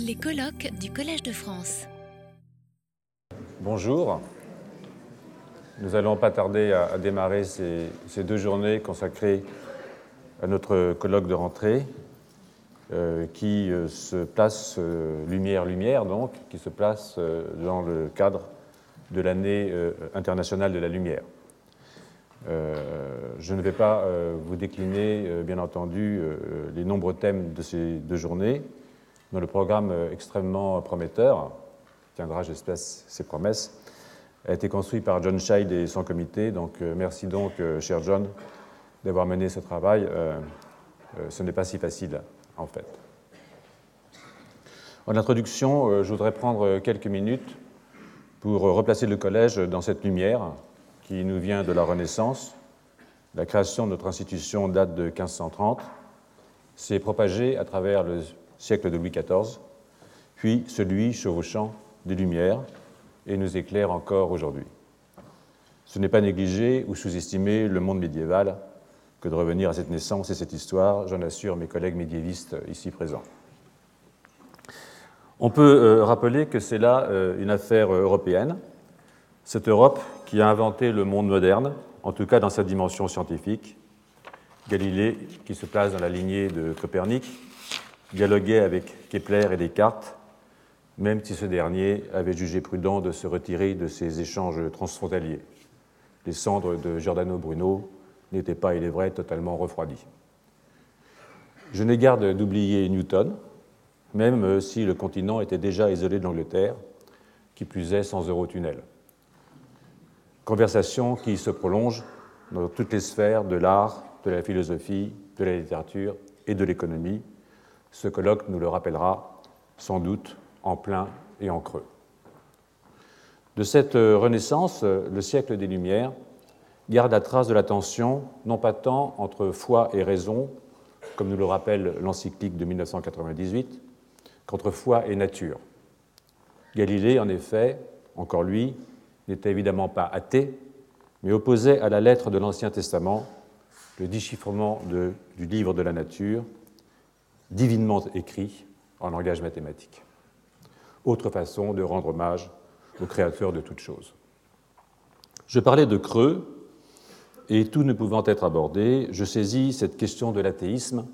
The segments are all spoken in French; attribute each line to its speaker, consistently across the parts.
Speaker 1: Les colloques du Collège de France.
Speaker 2: Bonjour. Nous n'allons pas tarder à, démarrer ces, deux journées consacrées à notre colloque de rentrée euh, qui euh, se place, euh, donc, qui se place dans le cadre de l'année internationale de la lumière. je ne vais pas vous décliner, bien entendu, les nombreux thèmes de ces deux journées, dans le programme extrêmement prometteur, tiendra, j'espère, ses promesses, a été construit par John Scheid et son comité. Donc, merci donc, cher John, d'avoir mené ce travail. ce n'est pas si facile en fait. En introduction, euh, je voudrais prendre quelques minutes pour replacer le collège dans cette lumière qui nous vient de la Renaissance. La création de notre institution date de 1530, s'est propagée à travers le siècle de Louis XIV, puis celui chevauchant des Lumières et nous éclaire encore aujourd'hui. Ce n'est pas négliger ou sous-estimer le monde médiéval que de revenir à cette naissance et cette histoire, j'en assure mes collègues médiévistes ici présents. On peut euh, rappeler que c'est là euh, une affaire européenne, cette Europe qui a inventé le monde moderne, en tout cas dans sa dimension scientifique. Galilée, qui se place dans la lignée de Copernic, dialoguait avec Kepler et Descartes, même si ce dernier avait jugé prudent de se retirer de ces échanges transfrontaliers. Les cendres de Giordano Bruno n'était pas, il est vrai, totalement refroidi. Je n'ai garde d'oublier Newton, même si le continent était déjà isolé de l'Angleterre, qui plus est sans Eurotunnel. Conversation qui se prolonge dans toutes les sphères de l'art, de la philosophie, de la littérature et de l'économie. Ce colloque nous le rappellera sans doute en plein et en creux. De cette euh, renaissance, euh, le siècle des Lumières garde la trace de la tension, non pas tant entre foi et raison, comme nous le rappelle l'encyclique de 1998, qu'entre foi et nature. Galilée, en effet, encore lui, n'était évidemment pas athée, mais opposait à la lettre de l'Ancien Testament le déchiffrement du livre de la nature, divinement écrit en langage mathématique. Autre façon de rendre hommage au Créateur de toutes choses. Je parlais de creux et tout ne pouvant être abordé, je saisis cette question de l'athéisme,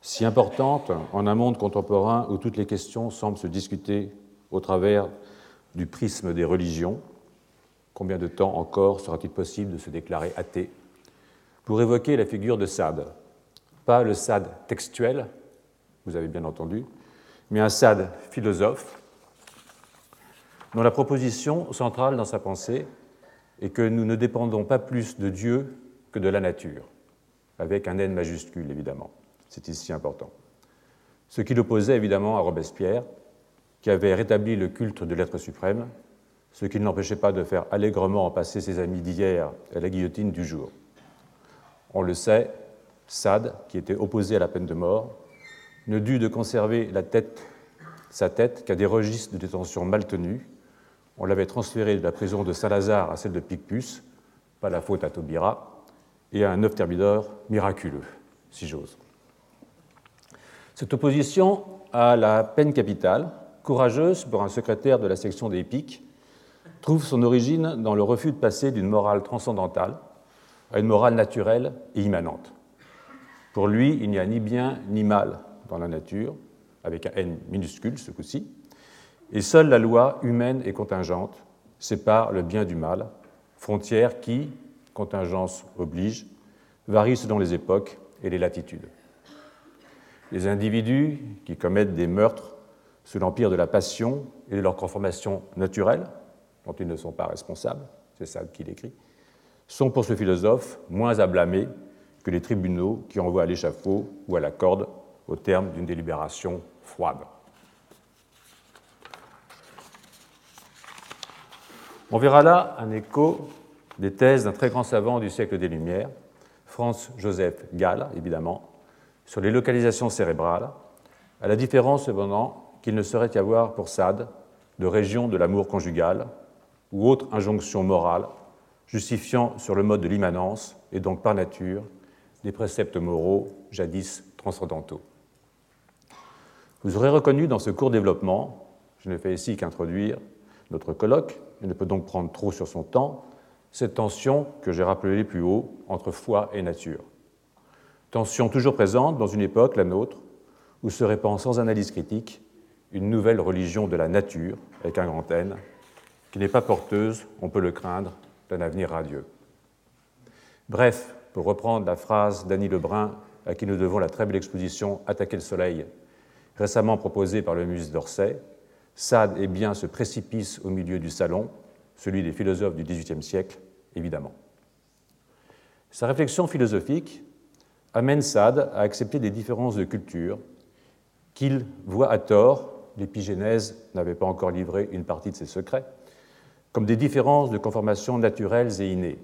Speaker 2: si importante en un monde contemporain où toutes les questions semblent se discuter au travers du prisme des religions. Combien de temps encore sera-t-il possible de se déclarer athée? Pour évoquer la figure de Sade, pas le Sade textuel, vous avez bien entendu, mais un Sade philosophe, dont la proposition centrale dans sa pensée et que nous ne dépendons pas plus de Dieu que de la nature, avec un N majuscule évidemment. C'est ici important. Ce qui l'opposait évidemment à Robespierre, qui avait rétabli le culte de l'être suprême, ce qui ne l'empêchait pas de faire allègrement passer ses amis d'hier à la guillotine du jour. On le sait, Sade, qui était opposé à la peine de mort, ne dut de conserver sa tête qu'à des registres de détention mal tenus, on l'avait transféré de la prison de Saint-Lazare à celle de Picpus, pas la faute à Taubira, et à un œuf thermidor miraculeux, si j'ose. Cette opposition à la peine capitale, courageuse pour un secrétaire de la section des pics, trouve son origine dans le refus de passer d'une morale transcendantale à une morale naturelle et immanente. Pour lui, il n'y a ni bien ni mal dans la nature, avec un N minuscule ce coup-ci, et seule la loi humaine et contingente sépare le bien du mal, frontière qui, contingence oblige, varie selon les époques et les latitudes. Les individus qui commettent des meurtres sous l'empire de la passion et de leur conformation naturelle, dont ils ne sont pas responsables, c'est ça qu'il écrit, sont pour ce philosophe moins à blâmer que les tribunaux qui envoient à l'échafaud ou à la corde au terme d'une délibération froide. On verra là un écho des thèses d'un très grand savant du siècle des Lumières, Franz Joseph Gall, évidemment, sur les localisations cérébrales, à la différence cependant qu'il ne saurait y avoir pour Sade de région de l'amour conjugal ou autre injonction morale justifiant sur le mode de l'immanence et donc par nature des préceptes moraux jadis transcendantaux. Vous aurez reconnu dans ce court développement, je ne fais ici qu'introduire notre colloque, et ne peut donc prendre trop sur son temps, cette tension que j'ai rappelée plus haut entre foi et nature. Tension toujours présente dans une époque, la nôtre, où se répand sans analyse critique une nouvelle religion de la nature, avec un grand N, qui n'est pas porteuse, on peut le craindre, d'un avenir radieux. Bref, pour reprendre la phrase d'Annie Lebrun, à qui nous devons la très belle exposition Attaquer le soleil, récemment proposée par le musée d'Orsay, Sade est bien ce précipice au milieu du salon, celui des philosophes du XVIIIe siècle, évidemment. Sa réflexion philosophique amène Sade à accepter des différences de culture qu'il voit à tort, l'épigénèse n'avait pas encore livré une partie de ses secrets, comme des différences de conformation naturelles et innées.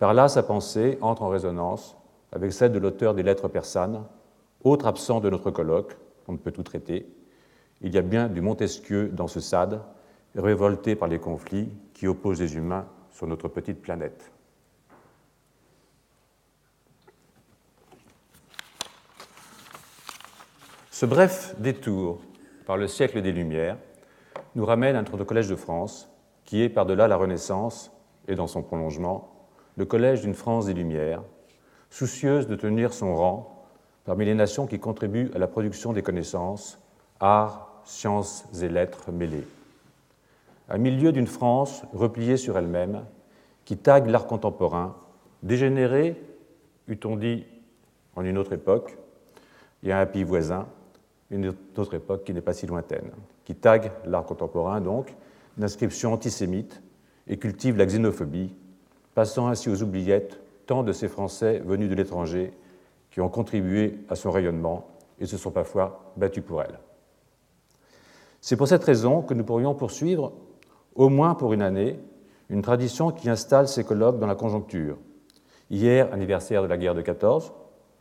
Speaker 2: Par là, sa pensée entre en résonance avec celle de l'auteur des Lettres persanes, autre absent de notre colloque, on ne peut tout traiter. Il y a bien du Montesquieu dans ce Sade, révolté par les conflits qui opposent les humains sur notre petite planète. Ce bref détour par le siècle des Lumières nous ramène à notre Collège de France, qui est par-delà la Renaissance et dans son prolongement, le collège d'une France des Lumières, soucieuse de tenir son rang parmi les nations qui contribuent à la production des connaissances, arts, sciences et lettres mêlées. À milieu d'une France repliée sur elle-même, qui tague l'art contemporain, dégénéré, eût-on dit en une autre époque, et à un pays voisin, une autre époque qui n'est pas si lointaine, qui tague l'art contemporain donc, d'inscriptions antisémites et cultive la xénophobie, passant ainsi aux oubliettes tant de ces Français venus de l'étranger qui ont contribué à son rayonnement et se sont parfois battus pour elle. C'est pour cette raison que nous pourrions poursuivre, au moins pour une année, une tradition qui installe ces colloques dans la conjoncture. Hier, anniversaire de la guerre de 14,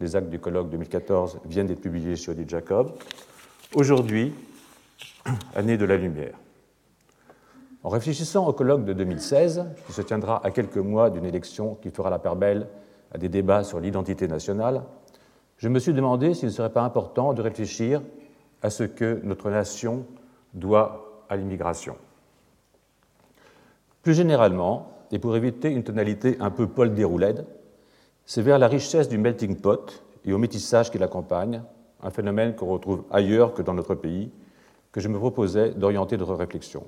Speaker 2: les actes du colloque 2014 viennent d'être publiés chez Odile Jacob. Aujourd'hui, année de la lumière. En réfléchissant au colloque de 2016, qui se tiendra à quelques mois d'une élection qui fera la part belle à des débats sur l'identité nationale, je me suis demandé s'il ne serait pas important de réfléchir à ce que notre nation doit à l'immigration. Plus généralement, et pour éviter une tonalité un peu Paul Déroulède, c'est vers la richesse du melting pot et au métissage qui l'accompagne, un phénomène qu'on retrouve ailleurs que dans notre pays, que je me proposais d'orienter notre réflexion.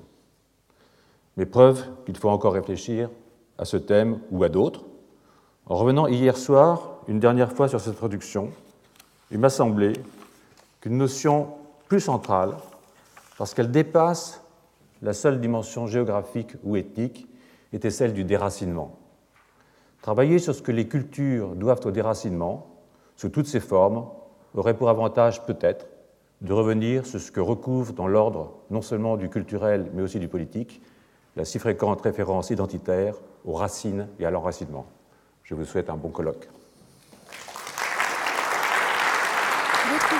Speaker 2: Mes preuves qu'il faut encore réfléchir à ce thème ou à d'autres. En revenant hier soir une dernière fois sur cette introduction, il m'a semblé qu'une notion plus centrale, parce qu'elle dépasse la seule dimension géographique ou ethnique, était celle du déracinement. Travailler sur ce que les cultures doivent au déracinement, sous toutes ses formes, aurait pour avantage peut-être de revenir sur ce que recouvre dans l'ordre non seulement du culturel mais aussi du politique la si fréquente référence identitaire aux racines et à l'enracinement. Je vous souhaite un bon colloque.